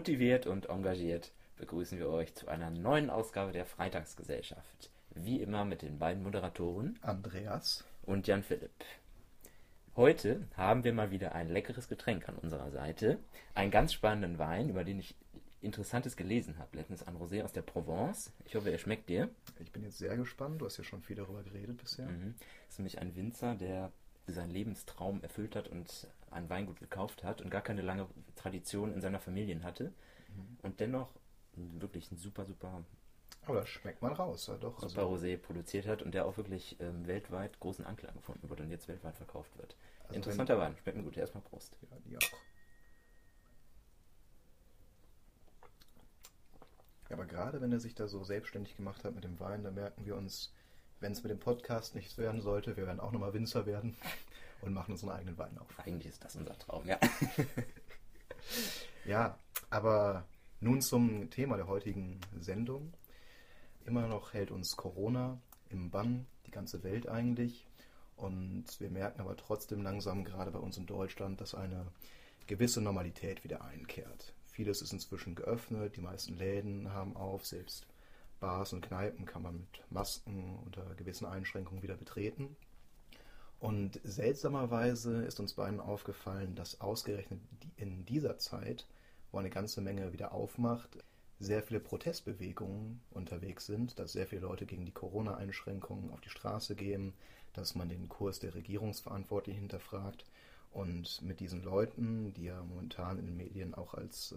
Motiviert und engagiert begrüßen wir euch zu einer neuen Ausgabe der Freitagsgesellschaft. Wie immer mit den beiden Moderatoren Andreas und Jan Philipp. Heute haben wir mal wieder ein leckeres Getränk an unserer Seite. Einen ganz spannenden Wein, über den ich Interessantes gelesen habe. Letztens ein Rosé aus der Provence. Ich hoffe, er schmeckt dir. Ich bin jetzt sehr gespannt. Du hast ja schon viel darüber geredet bisher. Mhm. Das ist nämlich ein Winzer, der seinen Lebenstraum erfüllt hat und ein Weingut gekauft hat und gar keine lange Tradition in seiner Familie hatte. Mhm. Und dennoch wirklich ein super, super. Aber das schmeckt man raus, ja doch. Super also. Rosé produziert hat und der auch wirklich ähm, weltweit großen Anklang gefunden wird und jetzt weltweit verkauft wird. Also Interessanter Wein, schmeckt mir gut. Erstmal Prost. Ja, die auch. Ja, aber gerade wenn er sich da so selbstständig gemacht hat mit dem Wein, da merken wir uns, wenn es mit dem Podcast nichts werden sollte, wir werden auch nochmal Winzer werden und machen unseren eigenen Wein auf. Eigentlich ist das unser Traum, ja. ja, aber nun zum Thema der heutigen Sendung. Immer noch hält uns Corona im Bann, die ganze Welt eigentlich. Und wir merken aber trotzdem langsam, gerade bei uns in Deutschland, dass eine gewisse Normalität wieder einkehrt. Vieles ist inzwischen geöffnet, die meisten Läden haben auf, selbst Bars und Kneipen kann man mit Masken unter gewissen Einschränkungen wieder betreten. Und seltsamerweise ist uns beiden aufgefallen, dass ausgerechnet in dieser Zeit, wo eine ganze Menge wieder aufmacht, sehr viele Protestbewegungen unterwegs sind, dass sehr viele Leute gegen die Corona-Einschränkungen auf die Straße gehen, dass man den Kurs der Regierungsverantwortlichen hinterfragt. Und mit diesen Leuten, die ja momentan in den Medien auch als äh,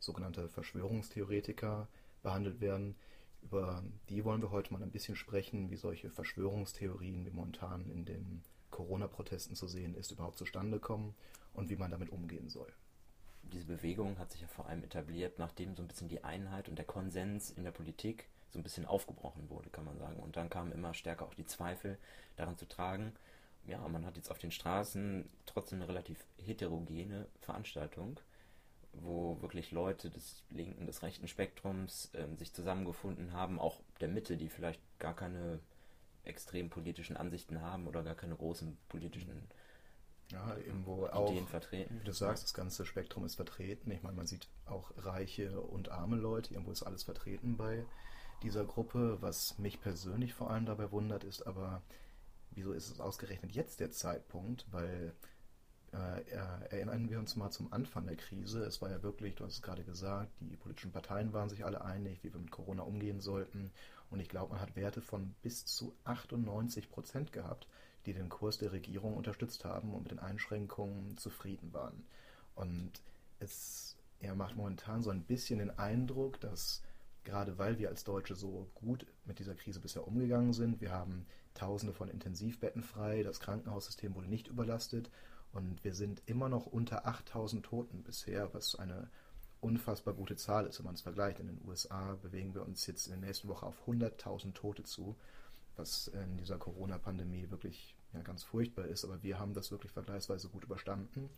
sogenannte Verschwörungstheoretiker behandelt werden, über die wollen wir heute mal ein bisschen sprechen, wie solche Verschwörungstheorien, wie momentan in den Corona-Protesten zu sehen ist, überhaupt zustande kommen und wie man damit umgehen soll. Diese Bewegung hat sich ja vor allem etabliert, nachdem so ein bisschen die Einheit und der Konsens in der Politik so ein bisschen aufgebrochen wurde, kann man sagen. Und dann kamen immer stärker auch die Zweifel daran zu tragen. Ja, man hat jetzt auf den Straßen trotzdem eine relativ heterogene Veranstaltung wo wirklich Leute des linken, des rechten Spektrums ähm, sich zusammengefunden haben, auch der Mitte, die vielleicht gar keine extrem politischen Ansichten haben oder gar keine großen politischen ja, irgendwo Ideen auch, vertreten. Wie du sagst, das ganze Spektrum ist vertreten. Ich meine, man sieht auch reiche und arme Leute, irgendwo ist alles vertreten bei dieser Gruppe. Was mich persönlich vor allem dabei wundert, ist aber, wieso ist es ausgerechnet jetzt der Zeitpunkt? Weil äh, erinnern wir uns mal zum Anfang der Krise. Es war ja wirklich, du hast es gerade gesagt, die politischen Parteien waren sich alle einig, wie wir mit Corona umgehen sollten. Und ich glaube, man hat Werte von bis zu 98 Prozent gehabt, die den Kurs der Regierung unterstützt haben und mit den Einschränkungen zufrieden waren. Und es er macht momentan so ein bisschen den Eindruck, dass gerade weil wir als Deutsche so gut mit dieser Krise bisher umgegangen sind, wir haben Tausende von Intensivbetten frei, das Krankenhaussystem wurde nicht überlastet und wir sind immer noch unter 8000 Toten bisher, was eine unfassbar gute Zahl ist, wenn man es vergleicht. In den USA bewegen wir uns jetzt in der nächsten Woche auf 100.000 Tote zu, was in dieser Corona-Pandemie wirklich ja, ganz furchtbar ist. Aber wir haben das wirklich vergleichsweise gut überstanden.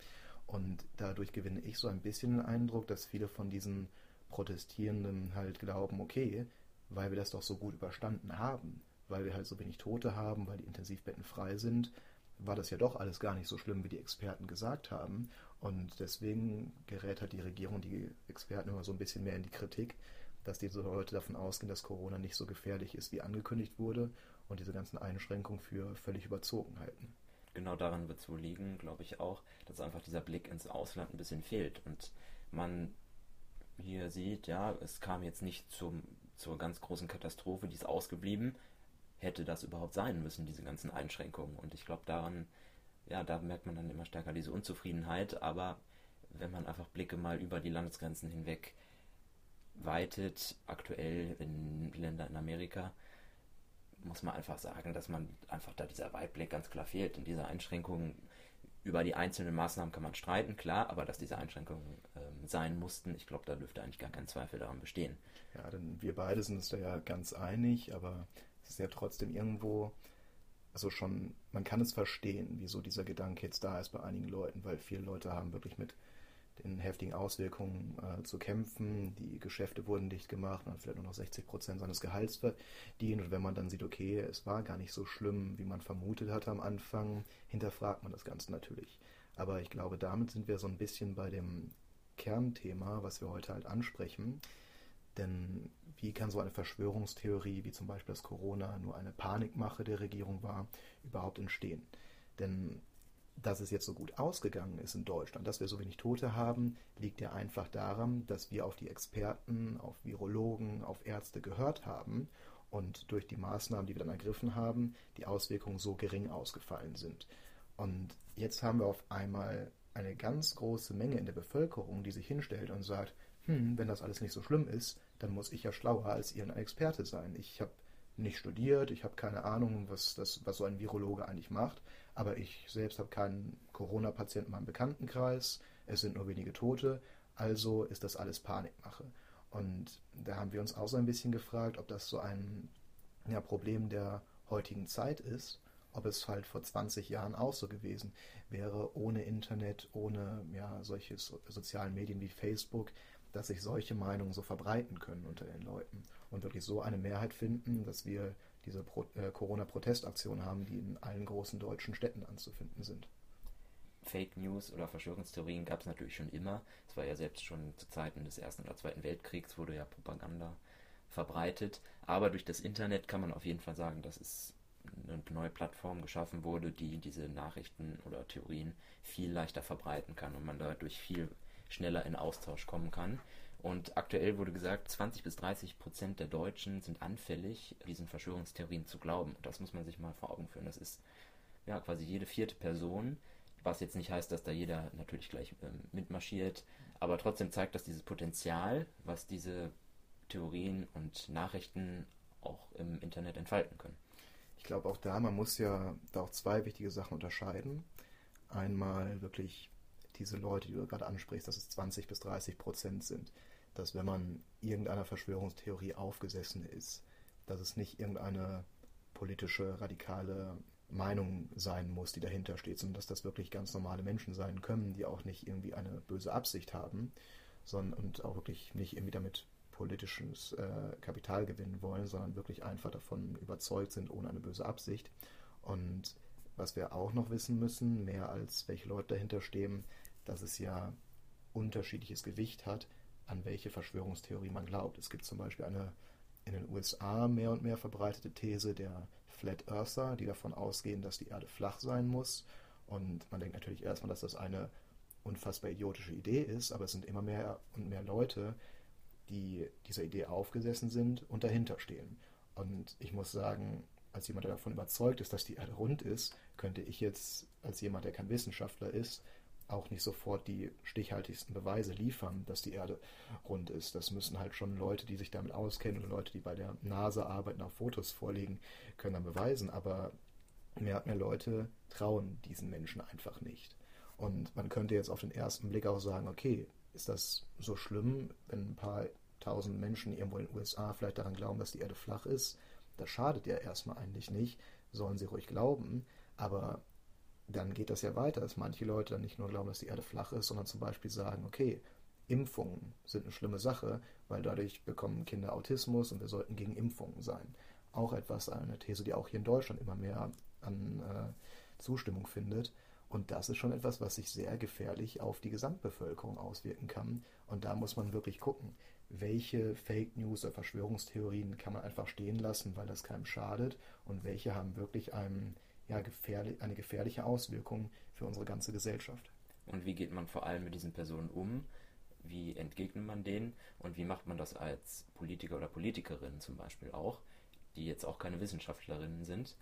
Und dadurch gewinne ich so ein bisschen den Eindruck, dass viele von diesen Protestierenden halt glauben, okay, weil wir das doch so gut überstanden haben, weil wir halt so wenig Tote haben, weil die Intensivbetten frei sind, war das ja doch alles gar nicht so schlimm, wie die Experten gesagt haben. Und deswegen gerät halt die Regierung, die Experten immer so ein bisschen mehr in die Kritik, dass diese Leute davon ausgehen, dass Corona nicht so gefährlich ist, wie angekündigt wurde und diese ganzen Einschränkungen für völlig überzogen halten. Genau daran wird es wohl liegen, glaube ich auch, dass einfach dieser Blick ins Ausland ein bisschen fehlt und man hier sieht, ja, es kam jetzt nicht zum, zur ganz großen Katastrophe, die ist ausgeblieben, hätte das überhaupt sein müssen, diese ganzen Einschränkungen. Und ich glaube, daran, ja, da merkt man dann immer stärker diese Unzufriedenheit. Aber wenn man einfach Blicke mal über die Landesgrenzen hinweg weitet, aktuell in Ländern in Amerika, muss man einfach sagen, dass man einfach da dieser Weitblick ganz klar fehlt. In dieser Einschränkung über die einzelnen Maßnahmen kann man streiten, klar, aber dass diese Einschränkungen ähm, sein mussten, ich glaube, da dürfte eigentlich gar kein Zweifel daran bestehen. Ja, denn wir beide sind uns da ja ganz einig, aber es ist ja trotzdem irgendwo, also schon, man kann es verstehen, wieso dieser Gedanke jetzt da ist bei einigen Leuten, weil viele Leute haben wirklich mit den heftigen Auswirkungen äh, zu kämpfen. Die Geschäfte wurden dicht gemacht, man hat vielleicht nur noch 60 Prozent seines Gehalts verdient. Und wenn man dann sieht, okay, es war gar nicht so schlimm, wie man vermutet hatte am Anfang, hinterfragt man das Ganze natürlich. Aber ich glaube, damit sind wir so ein bisschen bei dem Kernthema, was wir heute halt ansprechen. Denn wie kann so eine Verschwörungstheorie, wie zum Beispiel dass Corona nur eine Panikmache der Regierung war, überhaupt entstehen? Denn dass es jetzt so gut ausgegangen ist in Deutschland, dass wir so wenig Tote haben, liegt ja einfach daran, dass wir auf die Experten, auf Virologen, auf Ärzte gehört haben und durch die Maßnahmen, die wir dann ergriffen haben, die Auswirkungen so gering ausgefallen sind. Und jetzt haben wir auf einmal eine ganz große Menge in der Bevölkerung, die sich hinstellt und sagt, hm, wenn das alles nicht so schlimm ist, dann muss ich ja schlauer als ihr ein Experte sein. Ich habe nicht studiert, ich habe keine Ahnung, was, das, was so ein Virologe eigentlich macht, aber ich selbst habe keinen Corona-Patienten in meinem Bekanntenkreis, es sind nur wenige Tote, also ist das alles Panikmache. Und da haben wir uns auch so ein bisschen gefragt, ob das so ein ja, Problem der heutigen Zeit ist, ob es halt vor 20 Jahren auch so gewesen wäre, ohne Internet, ohne ja, solche so sozialen Medien wie Facebook, dass sich solche Meinungen so verbreiten können unter den Leuten und wirklich so eine Mehrheit finden, dass wir diese äh, Corona-Protestaktion haben, die in allen großen deutschen Städten anzufinden sind. Fake News oder Verschwörungstheorien gab es natürlich schon immer. Es war ja selbst schon zu Zeiten des Ersten oder Zweiten Weltkriegs wurde ja Propaganda verbreitet. Aber durch das Internet kann man auf jeden Fall sagen, dass es eine neue Plattform geschaffen wurde, die diese Nachrichten oder Theorien viel leichter verbreiten kann und man dadurch viel schneller in Austausch kommen kann. Und aktuell wurde gesagt, 20 bis 30 Prozent der Deutschen sind anfällig, diesen Verschwörungstheorien zu glauben. Das muss man sich mal vor Augen führen. Das ist ja quasi jede vierte Person, was jetzt nicht heißt, dass da jeder natürlich gleich ähm, mitmarschiert, aber trotzdem zeigt das dieses Potenzial, was diese Theorien und Nachrichten auch im Internet entfalten können. Ich glaube auch da, man muss ja da auch zwei wichtige Sachen unterscheiden. Einmal wirklich diese Leute, die du gerade ansprichst, dass es 20 bis 30 Prozent sind. Dass wenn man irgendeiner Verschwörungstheorie aufgesessen ist, dass es nicht irgendeine politische, radikale Meinung sein muss, die dahinter steht, sondern dass das wirklich ganz normale Menschen sein können, die auch nicht irgendwie eine böse Absicht haben, sondern und auch wirklich nicht irgendwie damit politisches äh, Kapital gewinnen wollen, sondern wirklich einfach davon überzeugt sind, ohne eine böse Absicht. Und was wir auch noch wissen müssen, mehr als welche Leute dahinter stehen, dass es ja unterschiedliches Gewicht hat, an welche Verschwörungstheorie man glaubt. Es gibt zum Beispiel eine in den USA mehr und mehr verbreitete These der Flat Earther, die davon ausgehen, dass die Erde flach sein muss. Und man denkt natürlich erstmal, dass das eine unfassbar idiotische Idee ist, aber es sind immer mehr und mehr Leute, die dieser Idee aufgesessen sind und dahinter stehen. Und ich muss sagen, als jemand, der davon überzeugt ist, dass die Erde rund ist, könnte ich jetzt als jemand, der kein Wissenschaftler ist, auch nicht sofort die stichhaltigsten Beweise liefern, dass die Erde rund ist. Das müssen halt schon Leute, die sich damit auskennen oder Leute, die bei der NASA arbeiten, auf Fotos vorlegen, können dann beweisen. Aber mehr und mehr Leute trauen diesen Menschen einfach nicht. Und man könnte jetzt auf den ersten Blick auch sagen, okay, ist das so schlimm, wenn ein paar tausend Menschen irgendwo in den USA vielleicht daran glauben, dass die Erde flach ist? Das schadet ja erstmal eigentlich nicht, sollen sie ruhig glauben. Aber dann geht das ja weiter, dass manche Leute dann nicht nur glauben, dass die Erde flach ist, sondern zum Beispiel sagen, okay, Impfungen sind eine schlimme Sache, weil dadurch bekommen Kinder Autismus und wir sollten gegen Impfungen sein. Auch etwas, eine These, die auch hier in Deutschland immer mehr an äh, Zustimmung findet. Und das ist schon etwas, was sich sehr gefährlich auf die Gesamtbevölkerung auswirken kann. Und da muss man wirklich gucken, welche Fake News oder Verschwörungstheorien kann man einfach stehen lassen, weil das keinem schadet und welche haben wirklich einem ja, gefährlich, eine gefährliche Auswirkung für unsere ganze Gesellschaft. Und wie geht man vor allem mit diesen Personen um? Wie entgegnet man denen? Und wie macht man das als Politiker oder Politikerin zum Beispiel auch, die jetzt auch keine Wissenschaftlerinnen sind?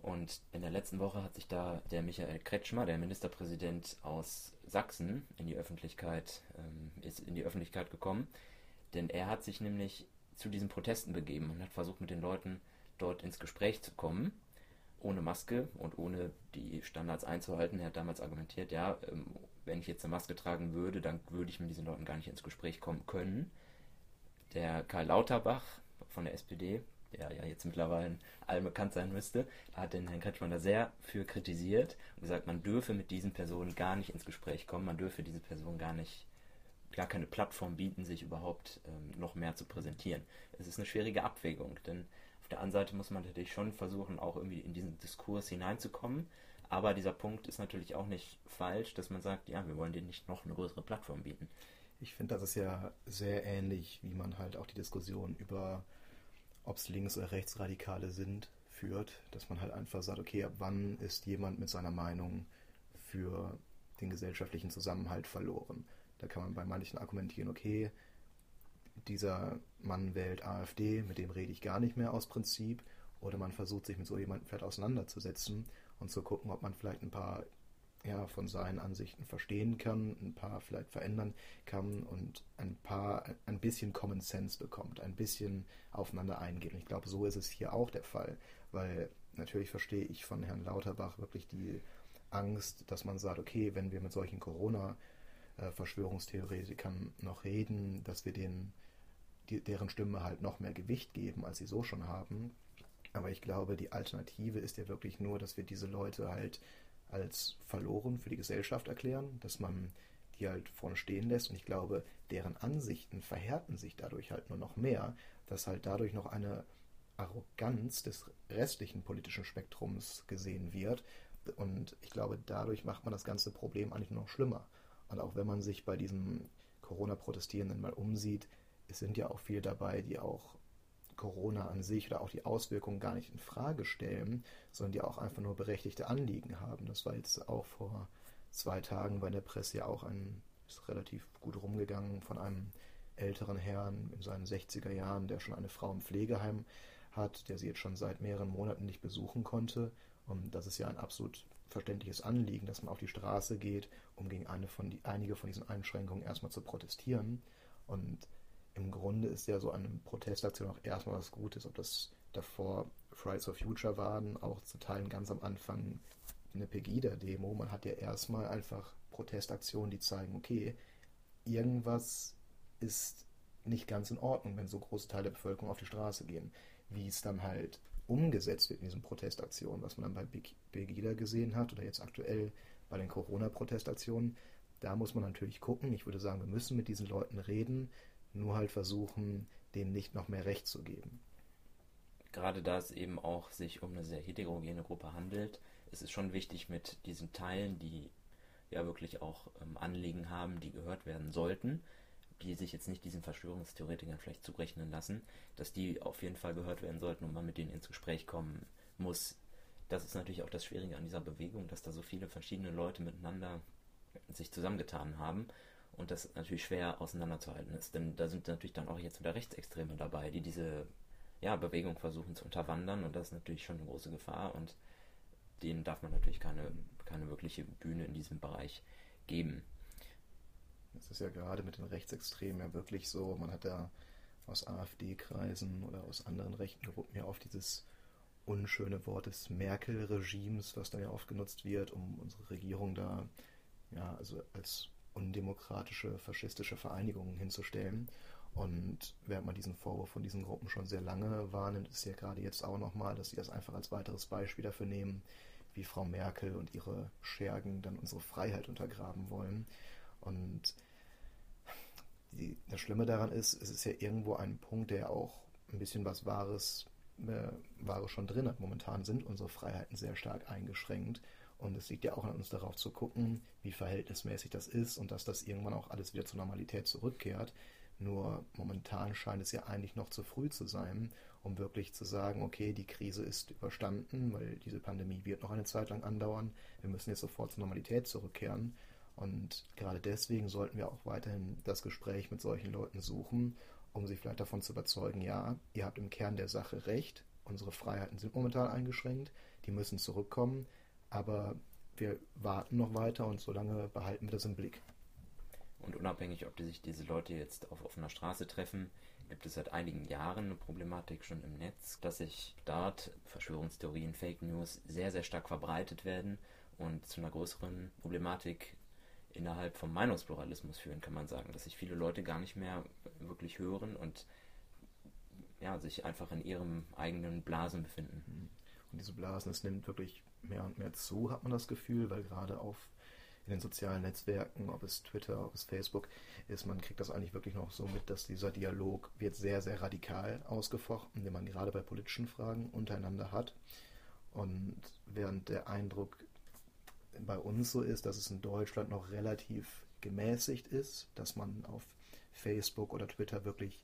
Und in der letzten Woche hat sich da der Michael Kretschmer, der Ministerpräsident aus Sachsen, in die Öffentlichkeit, ähm, ist in die Öffentlichkeit gekommen. Denn er hat sich nämlich zu diesen Protesten begeben und hat versucht, mit den Leuten dort ins Gespräch zu kommen ohne Maske und ohne die Standards einzuhalten. Er hat damals argumentiert, ja, ähm, wenn ich jetzt eine Maske tragen würde, dann würde ich mit diesen Leuten gar nicht ins Gespräch kommen können. Der Karl Lauterbach von der SPD, der ja jetzt mittlerweile allen bekannt sein müsste, hat den Herrn Kretschmann da sehr für kritisiert und gesagt, man dürfe mit diesen Personen gar nicht ins Gespräch kommen, man dürfe diese Personen gar nicht, gar keine Plattform bieten, sich überhaupt ähm, noch mehr zu präsentieren. Es ist eine schwierige Abwägung, denn der anderen Seite muss man natürlich schon versuchen, auch irgendwie in diesen Diskurs hineinzukommen. Aber dieser Punkt ist natürlich auch nicht falsch, dass man sagt, ja, wir wollen denen nicht noch eine größere Plattform bieten. Ich finde, das ist ja sehr ähnlich, wie man halt auch die Diskussion über, ob es Links- oder Rechtsradikale sind, führt, dass man halt einfach sagt, okay, ab wann ist jemand mit seiner Meinung für den gesellschaftlichen Zusammenhalt verloren. Da kann man bei manchen argumentieren, okay, dieser Mann wählt AfD, mit dem rede ich gar nicht mehr aus Prinzip. Oder man versucht sich mit so jemandem vielleicht auseinanderzusetzen und zu gucken, ob man vielleicht ein paar ja, von seinen Ansichten verstehen kann, ein paar vielleicht verändern kann und ein paar ein bisschen Common Sense bekommt, ein bisschen aufeinander eingehen. Ich glaube, so ist es hier auch der Fall, weil natürlich verstehe ich von Herrn Lauterbach wirklich die Angst, dass man sagt, okay, wenn wir mit solchen Corona-Verschwörungstheoretikern noch reden, dass wir denen die, deren Stimme halt noch mehr Gewicht geben, als sie so schon haben. Aber ich glaube, die Alternative ist ja wirklich nur, dass wir diese Leute halt als verloren für die Gesellschaft erklären, dass man die halt vorne stehen lässt. Und ich glaube, deren Ansichten verhärten sich dadurch halt nur noch mehr, dass halt dadurch noch eine Arroganz des restlichen politischen Spektrums gesehen wird. Und ich glaube, dadurch macht man das ganze Problem eigentlich nur noch schlimmer. Und auch wenn man sich bei diesen Corona-Protestierenden mal umsieht, es sind ja auch viele dabei, die auch Corona an sich oder auch die Auswirkungen gar nicht in Frage stellen, sondern die auch einfach nur berechtigte Anliegen haben. Das war jetzt auch vor zwei Tagen bei der Presse ja auch ein, ist relativ gut rumgegangen von einem älteren Herrn in seinen 60er Jahren, der schon eine Frau im Pflegeheim hat, der sie jetzt schon seit mehreren Monaten nicht besuchen konnte. Und das ist ja ein absolut verständliches Anliegen, dass man auf die Straße geht, um gegen eine von die, einige von diesen Einschränkungen erstmal zu protestieren. Und im Grunde ist ja so eine Protestaktion auch erstmal was Gutes, ob das davor Fridays for Future waren, auch zu Teilen ganz am Anfang eine Pegida-Demo. Man hat ja erstmal einfach Protestaktionen, die zeigen, okay, irgendwas ist nicht ganz in Ordnung, wenn so große Teile der Bevölkerung auf die Straße gehen. Wie es dann halt umgesetzt wird in diesen Protestaktionen, was man dann bei Pegida gesehen hat oder jetzt aktuell bei den Corona-Protestaktionen, da muss man natürlich gucken. Ich würde sagen, wir müssen mit diesen Leuten reden nur halt versuchen, denen nicht noch mehr Recht zu geben. Gerade da es eben auch sich um eine sehr heterogene Gruppe handelt, ist es schon wichtig, mit diesen Teilen, die ja wirklich auch ähm, Anliegen haben, die gehört werden sollten, die sich jetzt nicht diesen Verschwörungstheoretikern vielleicht zurechnen lassen, dass die auf jeden Fall gehört werden sollten und man mit denen ins Gespräch kommen muss. Das ist natürlich auch das Schwierige an dieser Bewegung, dass da so viele verschiedene Leute miteinander sich zusammengetan haben und das natürlich schwer auseinanderzuhalten ist. Denn da sind natürlich dann auch jetzt wieder Rechtsextreme dabei, die diese ja, Bewegung versuchen zu unterwandern und das ist natürlich schon eine große Gefahr und denen darf man natürlich keine, keine wirkliche Bühne in diesem Bereich geben. Das ist ja gerade mit den Rechtsextremen ja wirklich so, man hat ja aus AfD-Kreisen oder aus anderen rechten Gruppen ja oft dieses unschöne Wort des Merkel-Regimes, was da ja oft genutzt wird, um unsere Regierung da ja, also als undemokratische, faschistische Vereinigungen hinzustellen. Und während man diesen Vorwurf von diesen Gruppen schon sehr lange wahrnimmt, ist ja gerade jetzt auch nochmal, dass sie das einfach als weiteres Beispiel dafür nehmen, wie Frau Merkel und ihre Schergen dann unsere Freiheit untergraben wollen. Und die, das Schlimme daran ist, es ist ja irgendwo ein Punkt, der auch ein bisschen was Wahres, äh, Wahres schon drin hat. Momentan sind unsere Freiheiten sehr stark eingeschränkt. Und es liegt ja auch an uns darauf zu gucken, wie verhältnismäßig das ist und dass das irgendwann auch alles wieder zur Normalität zurückkehrt. Nur momentan scheint es ja eigentlich noch zu früh zu sein, um wirklich zu sagen, okay, die Krise ist überstanden, weil diese Pandemie wird noch eine Zeit lang andauern. Wir müssen jetzt sofort zur Normalität zurückkehren. Und gerade deswegen sollten wir auch weiterhin das Gespräch mit solchen Leuten suchen, um sie vielleicht davon zu überzeugen, ja, ihr habt im Kern der Sache recht, unsere Freiheiten sind momentan eingeschränkt, die müssen zurückkommen, aber wir warten noch weiter und solange behalten wir das im Blick. Und unabhängig, ob die sich diese Leute jetzt auf offener Straße treffen, gibt es seit einigen Jahren eine Problematik schon im Netz, dass sich dort Verschwörungstheorien, Fake News sehr, sehr stark verbreitet werden und zu einer größeren Problematik innerhalb vom Meinungspluralismus führen, kann man sagen, dass sich viele Leute gar nicht mehr wirklich hören und ja, sich einfach in ihrem eigenen Blasen befinden. Und diese Blasen, es nimmt wirklich mehr und mehr zu, hat man das Gefühl, weil gerade auf in den sozialen Netzwerken, ob es Twitter, ob es Facebook ist, man kriegt das eigentlich wirklich noch so mit, dass dieser Dialog wird sehr, sehr radikal ausgefochten, den man gerade bei politischen Fragen untereinander hat. Und während der Eindruck bei uns so ist, dass es in Deutschland noch relativ gemäßigt ist, dass man auf Facebook oder Twitter wirklich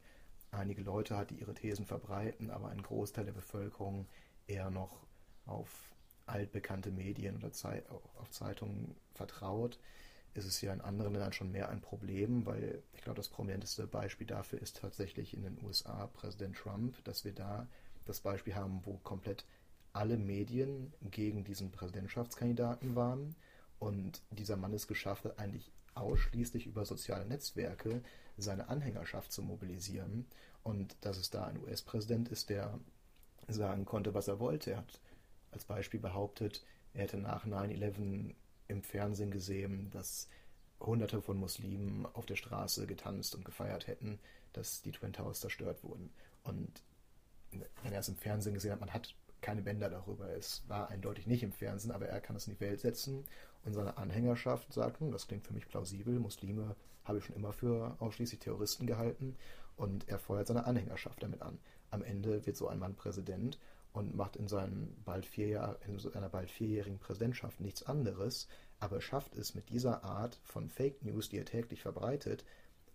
einige Leute hat, die ihre Thesen verbreiten, aber ein Großteil der Bevölkerung eher noch auf altbekannte Medien oder Zeit, auf Zeitungen vertraut, ist es ja in anderen Ländern schon mehr ein Problem, weil ich glaube, das prominenteste Beispiel dafür ist tatsächlich in den USA Präsident Trump, dass wir da das Beispiel haben, wo komplett alle Medien gegen diesen Präsidentschaftskandidaten waren und dieser Mann es geschafft hat, eigentlich ausschließlich über soziale Netzwerke seine Anhängerschaft zu mobilisieren. Und dass es da ein US-Präsident ist, der sagen konnte, was er wollte. Er hat als Beispiel behauptet, er hätte nach 9-11 im Fernsehen gesehen, dass Hunderte von Muslimen auf der Straße getanzt und gefeiert hätten, dass die Twin Towers zerstört wurden. Und wenn er es im Fernsehen gesehen hat, man hat keine Bänder darüber. Es war eindeutig nicht im Fernsehen, aber er kann es in die Welt setzen und seine Anhängerschaft sagt, das klingt für mich plausibel, Muslime habe ich schon immer für ausschließlich Terroristen gehalten und er feuert seine Anhängerschaft damit an. Am Ende wird so ein Mann Präsident und macht in, seinen bald vier Jahr, in seiner bald vierjährigen Präsidentschaft nichts anderes, aber schafft es mit dieser Art von Fake News, die er täglich verbreitet,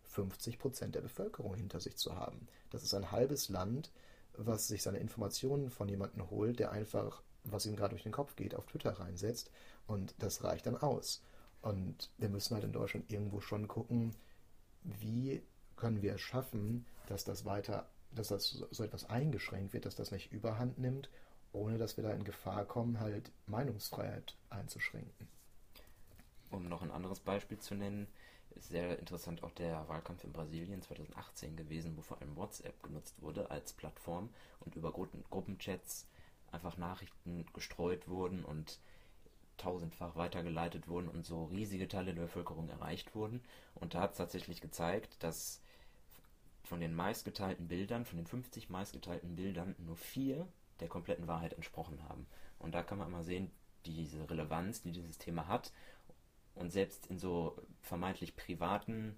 50 Prozent der Bevölkerung hinter sich zu haben. Das ist ein halbes Land, was sich seine Informationen von jemandem holt, der einfach, was ihm gerade durch den Kopf geht, auf Twitter reinsetzt und das reicht dann aus. Und wir müssen halt in Deutschland irgendwo schon gucken, wie können wir es schaffen, dass das weiter, dass das so etwas eingeschränkt wird, dass das nicht überhand nimmt, ohne dass wir da in Gefahr kommen, halt Meinungsfreiheit einzuschränken. Um noch ein anderes Beispiel zu nennen, ist sehr interessant auch der Wahlkampf in Brasilien 2018 gewesen, wo vor allem WhatsApp genutzt wurde als Plattform und über Gruppenchats einfach Nachrichten gestreut wurden und tausendfach weitergeleitet wurden und so riesige Teile der Bevölkerung erreicht wurden. Und da hat es tatsächlich gezeigt, dass von den meistgeteilten Bildern, von den 50 meistgeteilten Bildern, nur vier der kompletten Wahrheit entsprochen haben. Und da kann man mal sehen, diese Relevanz, die dieses Thema hat. Und selbst in so vermeintlich privaten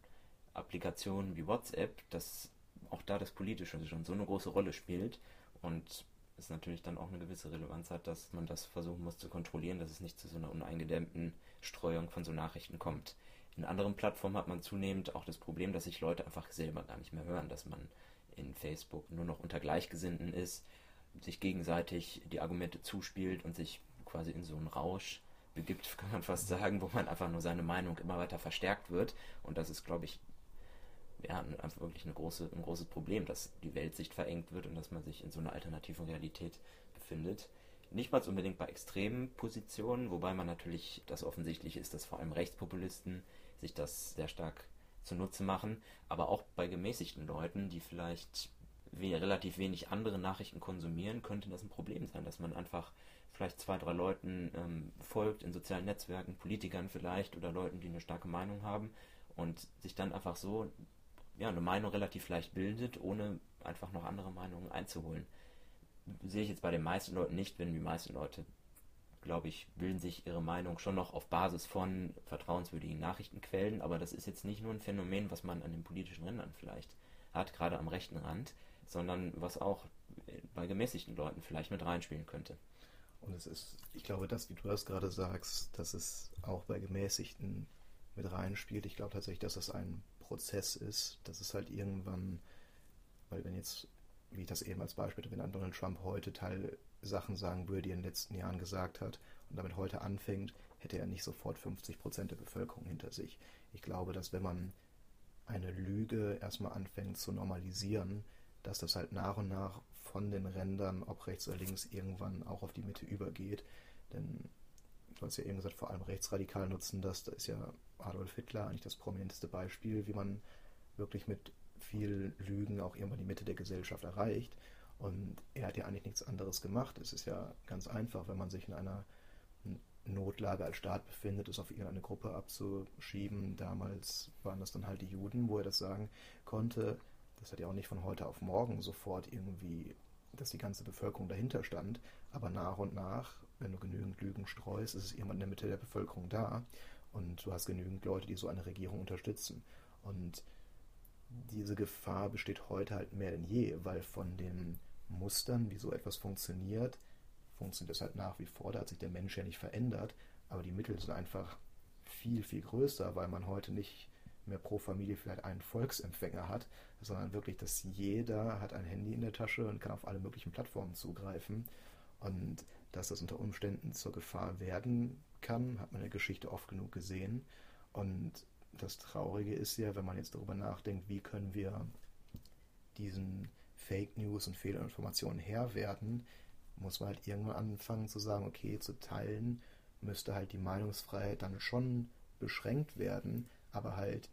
Applikationen wie WhatsApp, dass auch da das Politische schon so eine große Rolle spielt. Und es natürlich dann auch eine gewisse Relevanz hat, dass man das versuchen muss zu kontrollieren, dass es nicht zu so einer uneingedämmten Streuung von so Nachrichten kommt. In anderen Plattformen hat man zunehmend auch das Problem, dass sich Leute einfach selber gar nicht mehr hören, dass man in Facebook nur noch unter Gleichgesinnten ist, sich gegenseitig die Argumente zuspielt und sich quasi in so einen Rausch begibt, kann man fast sagen, wo man einfach nur seine Meinung immer weiter verstärkt wird. Und das ist, glaube ich, ja, einfach wirklich eine große, ein großes Problem, dass die Weltsicht verengt wird und dass man sich in so einer alternativen Realität befindet. Nicht mal unbedingt bei extremen Positionen, wobei man natürlich das Offensichtliche ist, dass vor allem Rechtspopulisten sich das sehr stark zunutze machen, aber auch bei gemäßigten Leuten, die vielleicht we relativ wenig andere Nachrichten konsumieren, könnte das ein Problem sein, dass man einfach vielleicht zwei, drei Leuten ähm, folgt in sozialen Netzwerken, Politikern vielleicht oder Leuten, die eine starke Meinung haben und sich dann einfach so ja, eine Meinung relativ leicht bildet, ohne einfach noch andere Meinungen einzuholen. Sehe ich jetzt bei den meisten Leuten nicht, wenn die meisten Leute, glaube ich, bilden sich ihre Meinung schon noch auf Basis von vertrauenswürdigen Nachrichtenquellen, aber das ist jetzt nicht nur ein Phänomen, was man an den politischen Rändern vielleicht hat, gerade am rechten Rand, sondern was auch bei gemäßigten Leuten vielleicht mit reinspielen könnte. Und es ist, ich glaube, das, wie du das gerade sagst, dass es auch bei gemäßigten mit reinspielt. Ich glaube tatsächlich, dass es ein Prozess ist, dass es halt irgendwann, weil wenn jetzt, wie ich das eben als Beispiel, wenn Donald Trump heute Teil Sachen sagen würde, die er in den letzten Jahren gesagt hat und damit heute anfängt, hätte er nicht sofort 50 Prozent der Bevölkerung hinter sich. Ich glaube, dass wenn man eine Lüge erstmal anfängt zu normalisieren, dass das halt nach und nach von den Rändern, ob rechts oder links, irgendwann auch auf die Mitte übergeht. Denn du hast ja eben gesagt, vor allem Rechtsradikal nutzen das. Da ist ja Adolf Hitler eigentlich das prominenteste Beispiel, wie man wirklich mit viel Lügen auch irgendwann die Mitte der Gesellschaft erreicht. Und er hat ja eigentlich nichts anderes gemacht. Es ist ja ganz einfach, wenn man sich in einer Notlage als Staat befindet, es auf irgendeine Gruppe abzuschieben. Damals waren das dann halt die Juden, wo er das sagen konnte. Das hat ja auch nicht von heute auf morgen sofort irgendwie, dass die ganze Bevölkerung dahinter stand. Aber nach und nach, wenn du genügend Lügen streust, ist es irgendwann in der Mitte der Bevölkerung da. Und du hast genügend Leute, die so eine Regierung unterstützen. Und diese Gefahr besteht heute halt mehr denn je, weil von den Mustern, wie so etwas funktioniert, funktioniert es halt nach wie vor. Da hat sich der Mensch ja nicht verändert, aber die Mittel sind einfach viel, viel größer, weil man heute nicht mehr pro Familie vielleicht einen Volksempfänger hat, sondern wirklich, dass jeder hat ein Handy in der Tasche und kann auf alle möglichen Plattformen zugreifen. Und dass das unter Umständen zur Gefahr werden kann, hat man in der Geschichte oft genug gesehen. Und das Traurige ist ja, wenn man jetzt darüber nachdenkt, wie können wir diesen Fake News und Fehlinformationen Herr werden, muss man halt irgendwann anfangen zu sagen, okay, zu teilen müsste halt die Meinungsfreiheit dann schon beschränkt werden, aber halt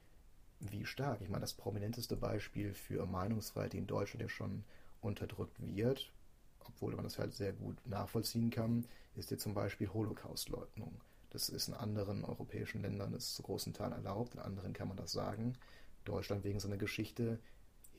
wie stark. Ich meine, das prominenteste Beispiel für Meinungsfreiheit, die in Deutschland ja schon unterdrückt wird, obwohl man das halt sehr gut nachvollziehen kann, ist ja zum Beispiel Holocaustleugnung. Das ist in anderen europäischen Ländern ist zu großen Teilen erlaubt, in anderen kann man das sagen. Deutschland wegen seiner Geschichte.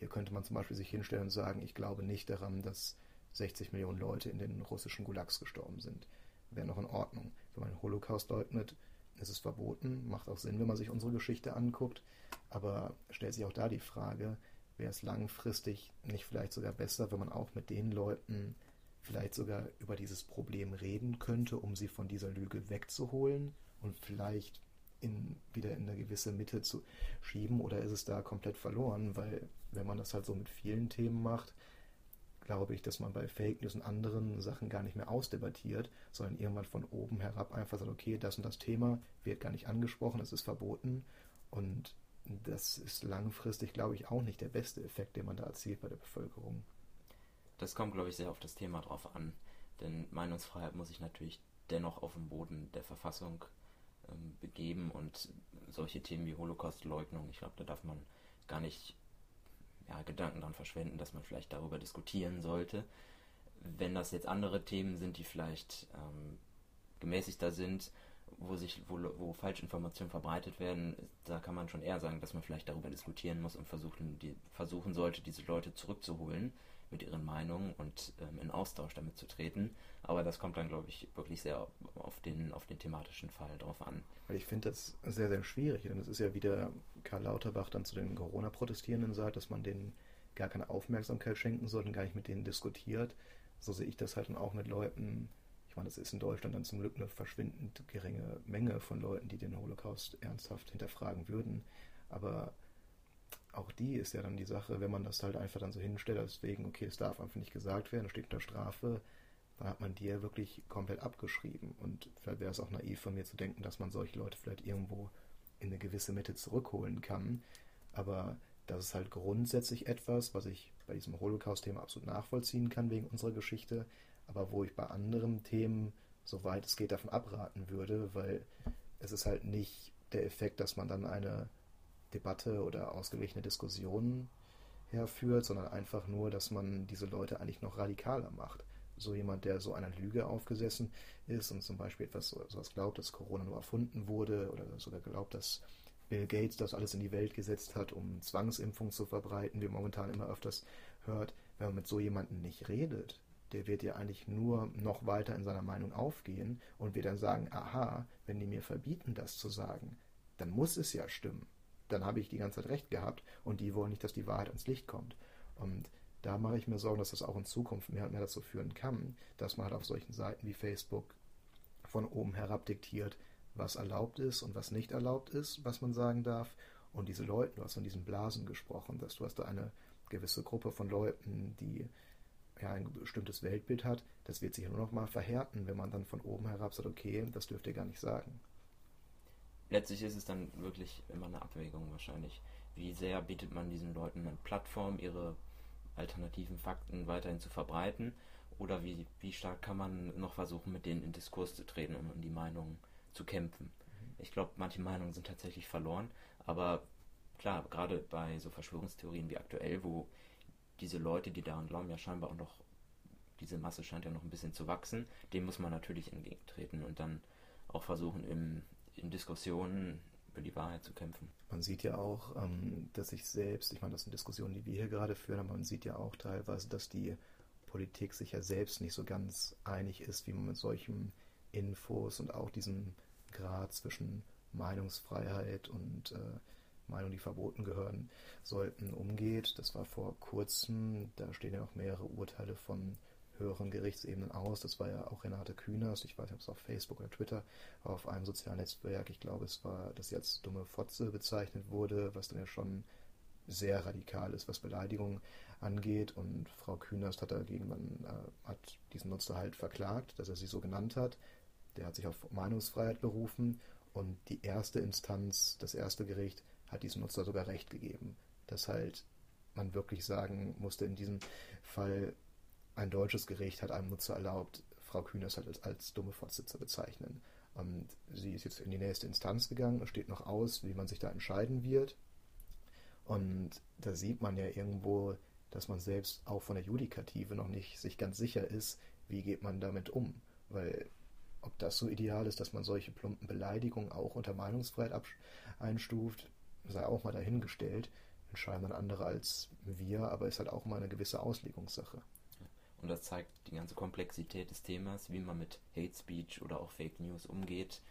Hier könnte man zum Beispiel sich hinstellen und sagen, ich glaube nicht daran, dass 60 Millionen Leute in den russischen Gulags gestorben sind. Wäre noch in Ordnung. Wenn man den Holocaust leugnet, ist es verboten, macht auch Sinn, wenn man sich unsere Geschichte anguckt. Aber stellt sich auch da die Frage, wäre es langfristig nicht vielleicht sogar besser, wenn man auch mit den Leuten vielleicht sogar über dieses Problem reden könnte, um sie von dieser Lüge wegzuholen und vielleicht in, wieder in eine gewisse Mitte zu schieben oder ist es da komplett verloren? Weil wenn man das halt so mit vielen Themen macht, glaube ich, dass man bei Fake News und anderen Sachen gar nicht mehr ausdebattiert, sondern irgendwann von oben herab einfach sagt, okay, das und das Thema wird gar nicht angesprochen, es ist verboten. Und das ist langfristig, glaube ich, auch nicht der beste Effekt, den man da erzielt bei der Bevölkerung. Das kommt, glaube ich, sehr auf das Thema drauf an, denn Meinungsfreiheit muss sich natürlich dennoch auf dem Boden der Verfassung ähm, begeben. Und solche Themen wie Holocaustleugnung, ich glaube, da darf man gar nicht ja, Gedanken daran verschwenden, dass man vielleicht darüber diskutieren sollte. Wenn das jetzt andere Themen sind, die vielleicht ähm, gemäßigter sind, wo sich, wo, wo Falschinformationen verbreitet werden, da kann man schon eher sagen, dass man vielleicht darüber diskutieren muss und versuchen, die, versuchen sollte, diese Leute zurückzuholen mit ihren Meinungen und ähm, in Austausch damit zu treten. Aber das kommt dann, glaube ich, wirklich sehr auf den, auf den thematischen Fall drauf an. Weil ich finde das sehr, sehr schwierig, denn es ist ja wieder Karl Lauterbach dann zu den Corona-Protestierenden sagt, dass man denen gar keine Aufmerksamkeit schenken sollte und gar nicht mit denen diskutiert. So sehe ich das halt dann auch mit Leuten, ich meine, das ist in Deutschland dann zum Glück eine verschwindend geringe Menge von Leuten, die den Holocaust ernsthaft hinterfragen würden. Aber auch die ist ja dann die Sache, wenn man das halt einfach dann so hinstellt, deswegen, okay, es darf einfach nicht gesagt werden, steht unter Strafe, dann hat man die ja wirklich komplett abgeschrieben. Und vielleicht wäre es auch naiv von mir zu denken, dass man solche Leute vielleicht irgendwo in eine gewisse Mitte zurückholen kann. Aber das ist halt grundsätzlich etwas, was ich bei diesem Holocaust-Thema absolut nachvollziehen kann wegen unserer Geschichte, aber wo ich bei anderen Themen, soweit es geht, davon abraten würde, weil es ist halt nicht der Effekt, dass man dann eine Debatte oder ausgeglichene Diskussionen herführt, sondern einfach nur, dass man diese Leute eigentlich noch radikaler macht. So jemand, der so einer Lüge aufgesessen ist und zum Beispiel etwas sowas glaubt, dass Corona nur erfunden wurde oder sogar glaubt, dass Bill Gates das alles in die Welt gesetzt hat, um Zwangsimpfung zu verbreiten, wie man momentan immer öfters hört, wenn man mit so jemandem nicht redet, der wird ja eigentlich nur noch weiter in seiner Meinung aufgehen und wird dann sagen, aha, wenn die mir verbieten, das zu sagen, dann muss es ja stimmen dann habe ich die ganze Zeit recht gehabt und die wollen nicht, dass die Wahrheit ans Licht kommt. Und da mache ich mir Sorgen, dass das auch in Zukunft mehr und mehr dazu führen kann, dass man halt auf solchen Seiten wie Facebook von oben herab diktiert, was erlaubt ist und was nicht erlaubt ist, was man sagen darf. Und diese Leute, du hast von diesen Blasen gesprochen, dass du hast da eine gewisse Gruppe von Leuten, die ja ein bestimmtes Weltbild hat, das wird sich nur noch mal verhärten, wenn man dann von oben herab sagt, okay, das dürft ihr gar nicht sagen letztlich ist es dann wirklich immer eine Abwägung wahrscheinlich. Wie sehr bietet man diesen Leuten eine Plattform, ihre alternativen Fakten weiterhin zu verbreiten? Oder wie, wie stark kann man noch versuchen, mit denen in Diskurs zu treten und um die Meinungen zu kämpfen? Mhm. Ich glaube, manche Meinungen sind tatsächlich verloren, aber klar, gerade bei so Verschwörungstheorien wie aktuell, wo diese Leute, die daran glauben, ja scheinbar auch noch, diese Masse scheint ja noch ein bisschen zu wachsen, dem muss man natürlich entgegentreten und dann auch versuchen, im, in Diskussionen über die Wahrheit zu kämpfen. Man sieht ja auch, ähm, dass sich selbst, ich meine, das sind Diskussionen, die wir hier gerade führen, aber man sieht ja auch teilweise, dass die Politik sich ja selbst nicht so ganz einig ist, wie man mit solchen Infos und auch diesem Grad zwischen Meinungsfreiheit und äh, Meinungen, die verboten gehören sollten, umgeht. Das war vor kurzem, da stehen ja auch mehrere Urteile von höheren Gerichtsebenen aus. Das war ja auch Renate Künast, ich weiß nicht, ob es auf Facebook oder Twitter, auf einem sozialen Netzwerk, ich glaube, es war, dass sie als dumme Fotze bezeichnet wurde, was dann ja schon sehr radikal ist, was Beleidigung angeht. Und Frau Künast hat dagegen, man äh, hat diesen Nutzer halt verklagt, dass er sie so genannt hat. Der hat sich auf Meinungsfreiheit berufen und die erste Instanz, das erste Gericht, hat diesem Nutzer sogar Recht gegeben. Dass halt man wirklich sagen musste, in diesem Fall ein deutsches Gericht hat einem Nutzer erlaubt, Frau Kühners halt als, als dumme Fotze zu bezeichnen. Und sie ist jetzt in die nächste Instanz gegangen, es steht noch aus, wie man sich da entscheiden wird. Und da sieht man ja irgendwo, dass man selbst auch von der Judikative noch nicht sich ganz sicher ist, wie geht man damit um. Weil ob das so ideal ist, dass man solche plumpen Beleidigungen auch unter Meinungsfreiheit einstuft, sei auch mal dahingestellt. Entscheiden dann andere als wir, aber ist halt auch mal eine gewisse Auslegungssache. Und das zeigt die ganze Komplexität des Themas, wie man mit Hate Speech oder auch Fake News umgeht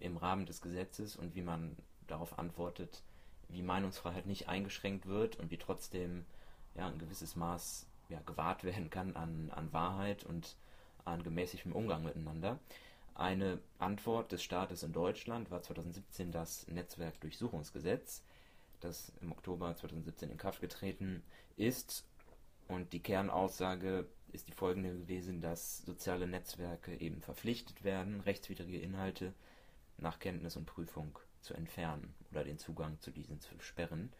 im Rahmen des Gesetzes und wie man darauf antwortet, wie Meinungsfreiheit nicht eingeschränkt wird und wie trotzdem ja, ein gewisses Maß ja, gewahrt werden kann an, an Wahrheit und an gemäßigtem Umgang miteinander. Eine Antwort des Staates in Deutschland war 2017 das Netzwerkdurchsuchungsgesetz, das im Oktober 2017 in Kraft getreten ist. Und die Kernaussage ist die folgende gewesen, dass soziale Netzwerke eben verpflichtet werden, rechtswidrige Inhalte nach Kenntnis und Prüfung zu entfernen oder den Zugang zu diesen zu sperren.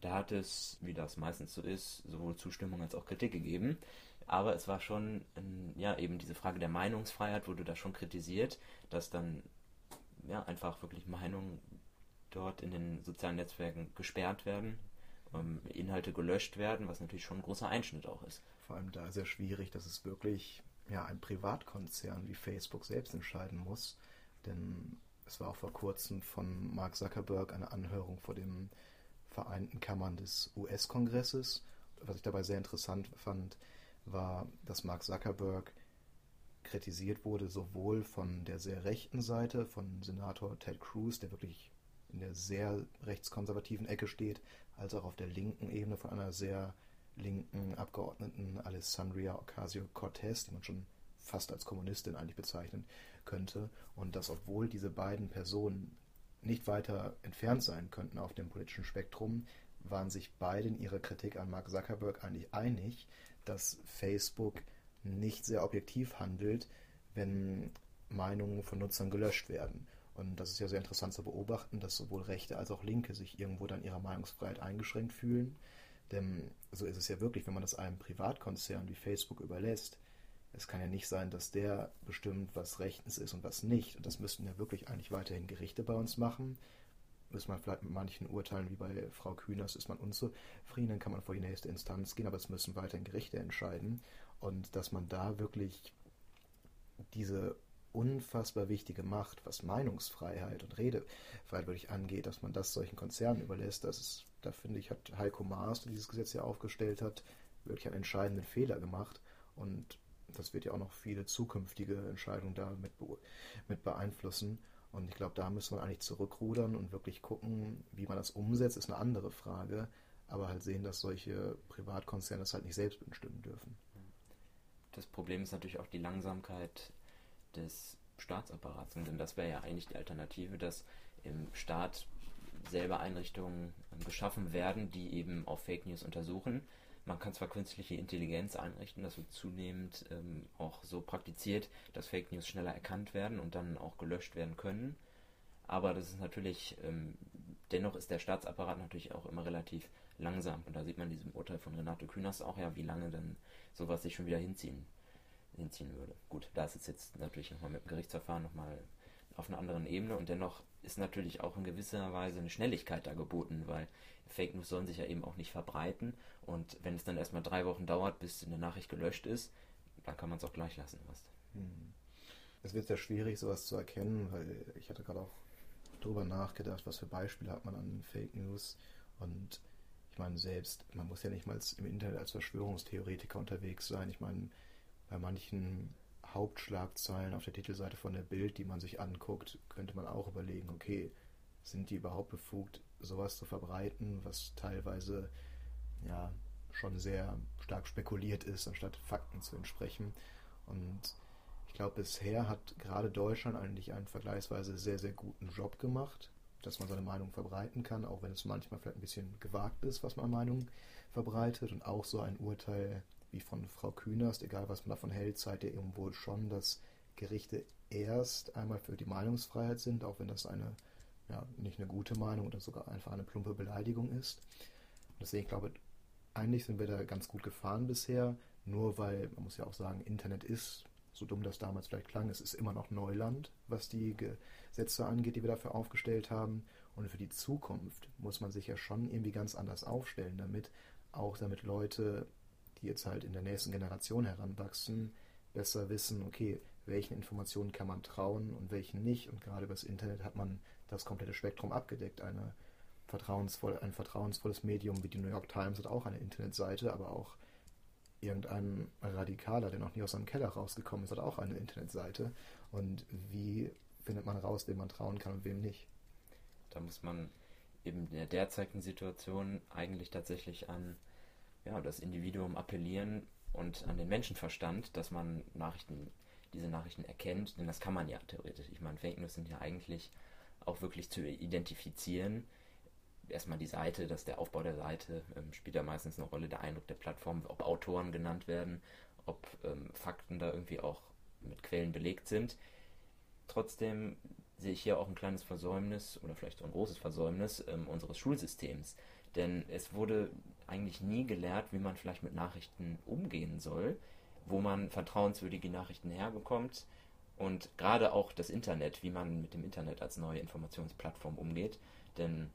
Da hat es, wie das meistens so ist, sowohl Zustimmung als auch Kritik gegeben. Aber es war schon, ja, eben diese Frage der Meinungsfreiheit wurde da schon kritisiert, dass dann ja einfach wirklich Meinungen dort in den sozialen Netzwerken gesperrt werden, ähm, Inhalte gelöscht werden, was natürlich schon ein großer Einschnitt auch ist. Vor allem da sehr schwierig, dass es wirklich ja, ein Privatkonzern wie Facebook selbst entscheiden muss. Denn es war auch vor kurzem von Mark Zuckerberg eine Anhörung vor den Vereinten Kammern des US-Kongresses. Was ich dabei sehr interessant fand, war, dass Mark Zuckerberg kritisiert wurde, sowohl von der sehr rechten Seite, von Senator Ted Cruz, der wirklich in der sehr rechtskonservativen Ecke steht, als auch auf der linken Ebene von einer sehr linken Abgeordneten Alessandria Ocasio-Cortez, die man schon fast als Kommunistin eigentlich bezeichnen könnte. Und dass obwohl diese beiden Personen nicht weiter entfernt sein könnten auf dem politischen Spektrum, waren sich beide in ihrer Kritik an Mark Zuckerberg eigentlich einig, dass Facebook nicht sehr objektiv handelt, wenn Meinungen von Nutzern gelöscht werden. Und das ist ja sehr interessant zu beobachten, dass sowohl Rechte als auch Linke sich irgendwo dann ihrer Meinungsfreiheit eingeschränkt fühlen. Denn so ist es ja wirklich, wenn man das einem Privatkonzern wie Facebook überlässt, es kann ja nicht sein, dass der bestimmt, was rechtens ist und was nicht. Und das müssten ja wirklich eigentlich weiterhin Gerichte bei uns machen. Muss man vielleicht mit manchen urteilen, wie bei Frau Kühners, ist man unzufrieden, dann kann man vor die nächste Instanz gehen, aber es müssen weiterhin Gerichte entscheiden. Und dass man da wirklich diese unfassbar wichtige Macht, was Meinungsfreiheit und Redefreiheit wirklich angeht, dass man das solchen Konzernen überlässt, das ist, da finde ich, hat Heiko Maas, der dieses Gesetz ja aufgestellt hat, wirklich einen entscheidenden Fehler gemacht. Und das wird ja auch noch viele zukünftige Entscheidungen da mit, mit beeinflussen. Und ich glaube, da müssen wir eigentlich zurückrudern und wirklich gucken, wie man das umsetzt, ist eine andere Frage. Aber halt sehen, dass solche Privatkonzerne das halt nicht selbst bestimmen dürfen. Das Problem ist natürlich auch die Langsamkeit des Staatsapparats. Denn das wäre ja eigentlich die Alternative, dass im Staat selber Einrichtungen geschaffen werden, die eben auf Fake News untersuchen man kann zwar künstliche Intelligenz einrichten, das wird zunehmend ähm, auch so praktiziert, dass Fake News schneller erkannt werden und dann auch gelöscht werden können. Aber das ist natürlich, ähm, dennoch ist der Staatsapparat natürlich auch immer relativ langsam. Und da sieht man in diesem Urteil von Renate Künast auch ja, wie lange dann sowas sich schon wieder hinziehen, hinziehen würde. Gut, da ist es jetzt natürlich nochmal mit dem Gerichtsverfahren nochmal auf einer anderen Ebene und dennoch ist natürlich auch in gewisser Weise eine Schnelligkeit da geboten, weil Fake News sollen sich ja eben auch nicht verbreiten und wenn es dann erstmal drei Wochen dauert, bis eine Nachricht gelöscht ist, dann kann man es auch gleich lassen. Was. Hm. Es wird sehr schwierig, sowas zu erkennen, weil ich hatte gerade auch darüber nachgedacht, was für Beispiele hat man an Fake News und ich meine selbst, man muss ja nicht mal im Internet als Verschwörungstheoretiker unterwegs sein. Ich meine, bei manchen Hauptschlagzeilen auf der Titelseite von der Bild, die man sich anguckt, könnte man auch überlegen, okay, sind die überhaupt befugt, sowas zu verbreiten, was teilweise ja schon sehr stark spekuliert ist, anstatt Fakten zu entsprechen. Und ich glaube, bisher hat gerade Deutschland eigentlich einen vergleichsweise sehr, sehr guten Job gemacht, dass man seine Meinung verbreiten kann, auch wenn es manchmal vielleicht ein bisschen gewagt ist, was man Meinung verbreitet. Und auch so ein Urteil wie von Frau Künast, egal was man davon hält, zeigt ja irgendwo schon, dass Gerichte erst einmal für die Meinungsfreiheit sind, auch wenn das eine ja, nicht eine gute Meinung oder sogar einfach eine plumpe Beleidigung ist. Deswegen glaube ich, eigentlich sind wir da ganz gut gefahren bisher, nur weil, man muss ja auch sagen, Internet ist, so dumm das damals vielleicht klang, es ist immer noch Neuland, was die Gesetze angeht, die wir dafür aufgestellt haben. Und für die Zukunft muss man sich ja schon irgendwie ganz anders aufstellen, damit auch damit Leute, die jetzt halt in der nächsten Generation heranwachsen, besser wissen, okay, welchen Informationen kann man trauen und welchen nicht. Und gerade über das Internet hat man das komplette Spektrum abgedeckt. Eine vertrauensvoll, ein vertrauensvolles Medium wie die New York Times hat auch eine Internetseite, aber auch irgendein Radikaler, der noch nie aus seinem Keller rausgekommen ist, hat auch eine Internetseite. Und wie findet man raus, wem man trauen kann und wem nicht? Da muss man eben in der derzeitigen Situation eigentlich tatsächlich an ja, das Individuum appellieren und an den Menschenverstand, dass man Nachrichten, diese Nachrichten erkennt, denn das kann man ja theoretisch. Ich meine, Fake News sind ja eigentlich auch wirklich zu identifizieren. Erstmal die Seite, dass der Aufbau der Seite ähm, spielt ja meistens eine Rolle, der Eindruck der Plattform, ob Autoren genannt werden, ob ähm, Fakten da irgendwie auch mit Quellen belegt sind. Trotzdem sehe ich hier auch ein kleines Versäumnis oder vielleicht auch ein großes Versäumnis ähm, unseres Schulsystems. Denn es wurde eigentlich nie gelehrt, wie man vielleicht mit Nachrichten umgehen soll, wo man vertrauenswürdige Nachrichten herbekommt, und gerade auch das Internet, wie man mit dem Internet als neue Informationsplattform umgeht. Denn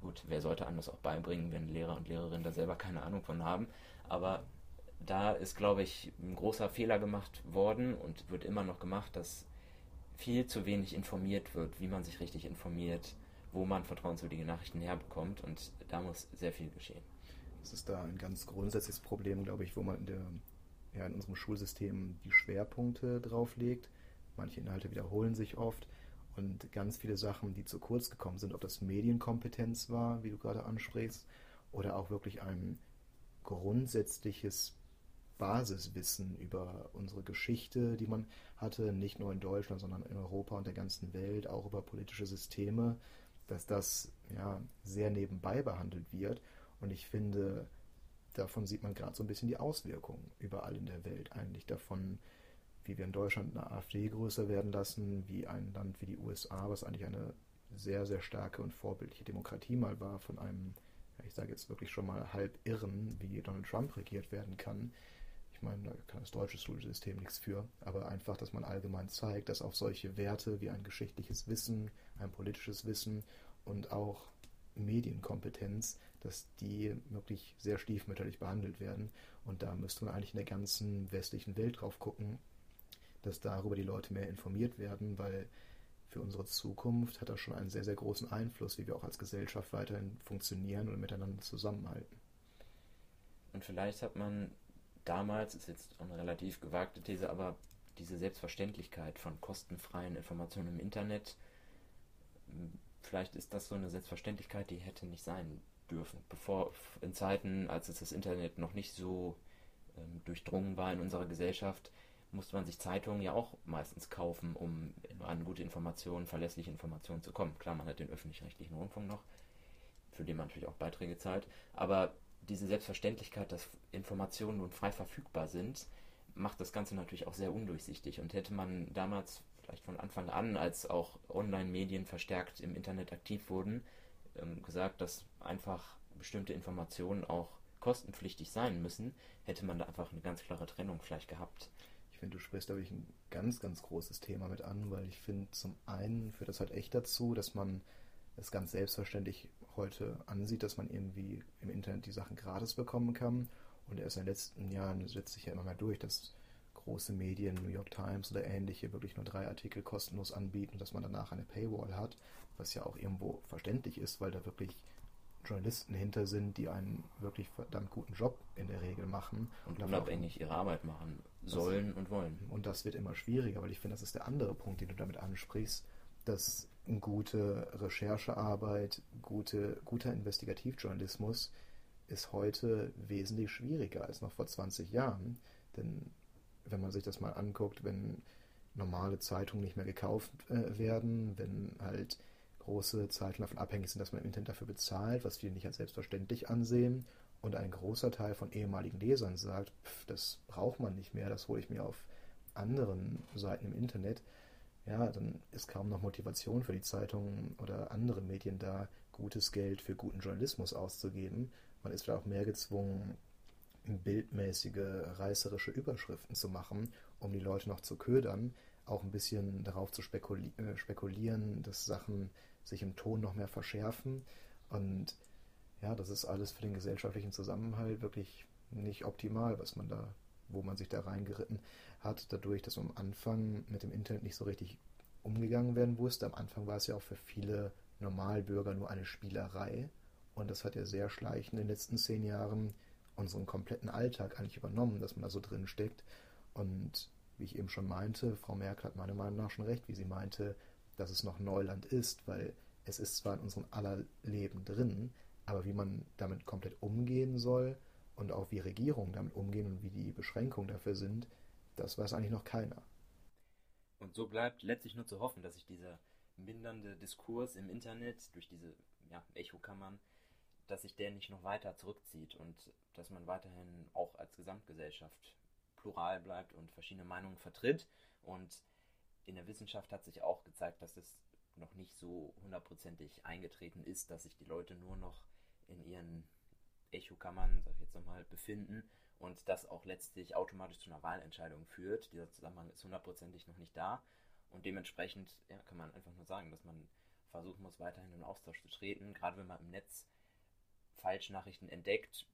gut, wer sollte anders auch beibringen, wenn Lehrer und Lehrerinnen da selber keine Ahnung von haben. Aber da ist, glaube ich, ein großer Fehler gemacht worden und wird immer noch gemacht, dass viel zu wenig informiert wird, wie man sich richtig informiert, wo man vertrauenswürdige Nachrichten herbekommt und da muss sehr viel geschehen. Das ist da ein ganz grundsätzliches Problem, glaube ich, wo man in der ja, in unserem Schulsystem die Schwerpunkte drauflegt. Manche Inhalte wiederholen sich oft und ganz viele Sachen, die zu kurz gekommen sind, ob das Medienkompetenz war, wie du gerade ansprichst, oder auch wirklich ein grundsätzliches Basiswissen über unsere Geschichte, die man hatte, nicht nur in Deutschland, sondern in Europa und der ganzen Welt, auch über politische Systeme, dass das ja sehr nebenbei behandelt wird. Und ich finde, davon sieht man gerade so ein bisschen die Auswirkungen überall in der Welt eigentlich davon, wie wir in Deutschland eine AfD größer werden lassen, wie ein Land wie die USA, was eigentlich eine sehr, sehr starke und vorbildliche Demokratie mal war, von einem, ich sage jetzt wirklich schon mal halb Irren, wie Donald Trump regiert werden kann. Ich meine, da kann das deutsche Schulsystem nichts für, aber einfach, dass man allgemein zeigt, dass auf solche Werte wie ein geschichtliches Wissen, ein politisches Wissen und auch Medienkompetenz, dass die wirklich sehr stiefmütterlich behandelt werden. Und da müsste man eigentlich in der ganzen westlichen Welt drauf gucken, dass darüber die Leute mehr informiert werden, weil für unsere Zukunft hat das schon einen sehr, sehr großen Einfluss, wie wir auch als Gesellschaft weiterhin funktionieren und miteinander zusammenhalten. Und vielleicht hat man damals, ist jetzt eine relativ gewagte These, aber diese Selbstverständlichkeit von kostenfreien Informationen im Internet vielleicht ist das so eine Selbstverständlichkeit, die hätte nicht sein dürfen. Bevor in Zeiten, als es das Internet noch nicht so ähm, durchdrungen war in unserer Gesellschaft, musste man sich Zeitungen ja auch meistens kaufen, um an gute Informationen, verlässliche Informationen zu kommen. Klar, man hat den öffentlich-rechtlichen Rundfunk noch, für den man natürlich auch Beiträge zahlt, aber diese Selbstverständlichkeit, dass Informationen nun frei verfügbar sind, macht das Ganze natürlich auch sehr undurchsichtig. Und hätte man damals vielleicht von Anfang an, als auch Online-Medien verstärkt im Internet aktiv wurden, ähm, gesagt, dass einfach bestimmte Informationen auch kostenpflichtig sein müssen, hätte man da einfach eine ganz klare Trennung vielleicht gehabt. Ich finde, du sprichst, glaube ich, ein ganz, ganz großes Thema mit an, weil ich finde, zum einen führt das halt echt dazu, dass man es ganz selbstverständlich heute ansieht, dass man irgendwie im Internet die Sachen gratis bekommen kann. Und erst in den letzten Jahren setzt sich ja immer mehr durch, dass große Medien, New York Times oder ähnliche, wirklich nur drei Artikel kostenlos anbieten, dass man danach eine Paywall hat, was ja auch irgendwo verständlich ist, weil da wirklich Journalisten hinter sind, die einen wirklich verdammt guten Job in der Regel machen. Und, und unabhängig ihre Arbeit machen sollen und wollen. Und das wird immer schwieriger, weil ich finde, das ist der andere Punkt, den du damit ansprichst, dass gute Recherchearbeit, gute, guter Investigativjournalismus ist heute wesentlich schwieriger als noch vor 20 Jahren. Denn wenn man sich das mal anguckt, wenn normale Zeitungen nicht mehr gekauft äh, werden, wenn halt große Zeitungen davon abhängig sind, dass man im Internet dafür bezahlt, was viele nicht als selbstverständlich ansehen, und ein großer Teil von ehemaligen Lesern sagt, pff, das braucht man nicht mehr, das hole ich mir auf anderen Seiten im Internet, ja, dann ist kaum noch Motivation für die Zeitungen oder andere Medien da, gutes Geld für guten Journalismus auszugeben. Man ist vielleicht auch mehr gezwungen, bildmäßige, reißerische Überschriften zu machen, um die Leute noch zu ködern, auch ein bisschen darauf zu spekuli äh, spekulieren, dass Sachen sich im Ton noch mehr verschärfen. Und ja, das ist alles für den gesellschaftlichen Zusammenhalt wirklich nicht optimal, was man da, wo man sich da reingeritten hat, dadurch, dass man am Anfang mit dem Internet nicht so richtig umgegangen werden wusste. Am Anfang war es ja auch für viele Normalbürger nur eine Spielerei. Und das hat ja sehr schleichend in den letzten zehn Jahren unseren kompletten Alltag eigentlich übernommen, dass man da so drin steckt. Und wie ich eben schon meinte, Frau Merkel hat meiner Meinung nach schon recht, wie sie meinte, dass es noch Neuland ist, weil es ist zwar in unserem aller Leben drin, aber wie man damit komplett umgehen soll und auch wie Regierungen damit umgehen und wie die Beschränkungen dafür sind, das weiß eigentlich noch keiner. Und so bleibt letztlich nur zu hoffen, dass sich dieser mindernde Diskurs im Internet durch diese ja, Echokammern, dass sich der nicht noch weiter zurückzieht und dass man weiterhin auch als Gesamtgesellschaft plural bleibt und verschiedene Meinungen vertritt. Und in der Wissenschaft hat sich auch gezeigt, dass es noch nicht so hundertprozentig eingetreten ist, dass sich die Leute nur noch in ihren Echokammern, sag ich jetzt nochmal, befinden und das auch letztlich automatisch zu einer Wahlentscheidung führt. Dieser Zusammenhang ist hundertprozentig noch nicht da und dementsprechend ja, kann man einfach nur sagen, dass man versuchen muss, weiterhin in Austausch zu treten, gerade wenn man im Netz Falschnachrichten entdeckt,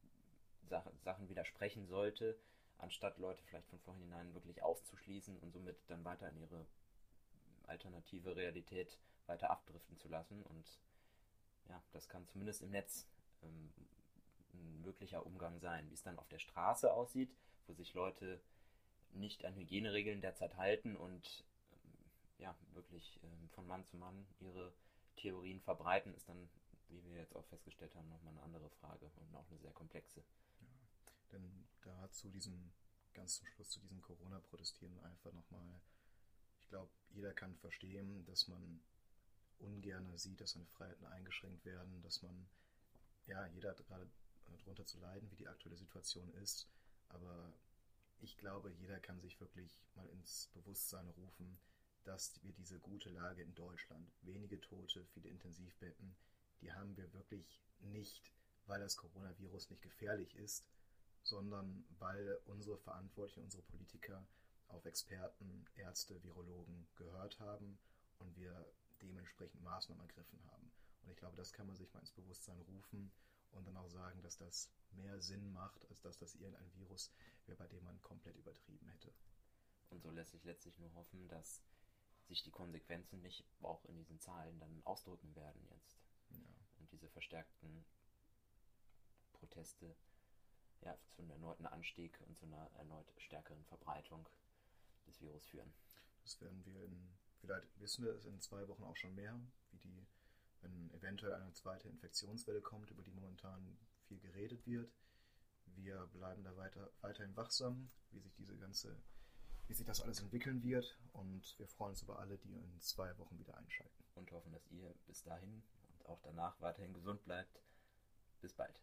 Sachen widersprechen sollte, anstatt Leute vielleicht von vornherein wirklich auszuschließen und somit dann weiter in ihre alternative Realität weiter abdriften zu lassen. Und ja, das kann zumindest im Netz ähm, ein möglicher Umgang sein. Wie es dann auf der Straße aussieht, wo sich Leute nicht an Hygieneregeln derzeit halten und ähm, ja, wirklich ähm, von Mann zu Mann ihre Theorien verbreiten, ist dann, wie wir jetzt auch festgestellt haben, nochmal eine andere Frage und auch eine sehr komplexe. Ja, denn da zu diesem, ganz zum Schluss zu diesem Corona-Protestieren einfach nochmal, ich glaube, jeder kann verstehen, dass man ungern sieht, dass seine Freiheiten eingeschränkt werden, dass man, ja, jeder hat gerade darunter zu leiden, wie die aktuelle Situation ist. Aber ich glaube, jeder kann sich wirklich mal ins Bewusstsein rufen, dass wir diese gute Lage in Deutschland, wenige Tote, viele Intensivbetten, die haben wir wirklich nicht, weil das Coronavirus nicht gefährlich ist, sondern weil unsere Verantwortlichen, unsere Politiker auf Experten, Ärzte, Virologen gehört haben und wir dementsprechend Maßnahmen ergriffen haben. Und ich glaube, das kann man sich mal ins Bewusstsein rufen und dann auch sagen, dass das mehr Sinn macht, als dass das irgendein Virus wäre, bei dem man komplett übertrieben hätte. Und so lässt sich letztlich nur hoffen, dass sich die Konsequenzen nicht auch in diesen Zahlen dann ausdrücken werden jetzt. Ja. Und diese verstärkten Proteste ja, zu einem erneuten Anstieg und zu einer erneut stärkeren Verbreitung des Virus führen. Das werden wir in, vielleicht wissen wir es in zwei Wochen auch schon mehr, wie die wenn eventuell eine zweite Infektionswelle kommt, über die momentan viel geredet wird. Wir bleiben da weiter, weiterhin wachsam, wie sich diese ganze, wie sich das alles entwickeln wird und wir freuen uns über alle, die in zwei Wochen wieder einschalten. Und hoffen, dass ihr bis dahin und auch danach weiterhin gesund bleibt. Bis bald.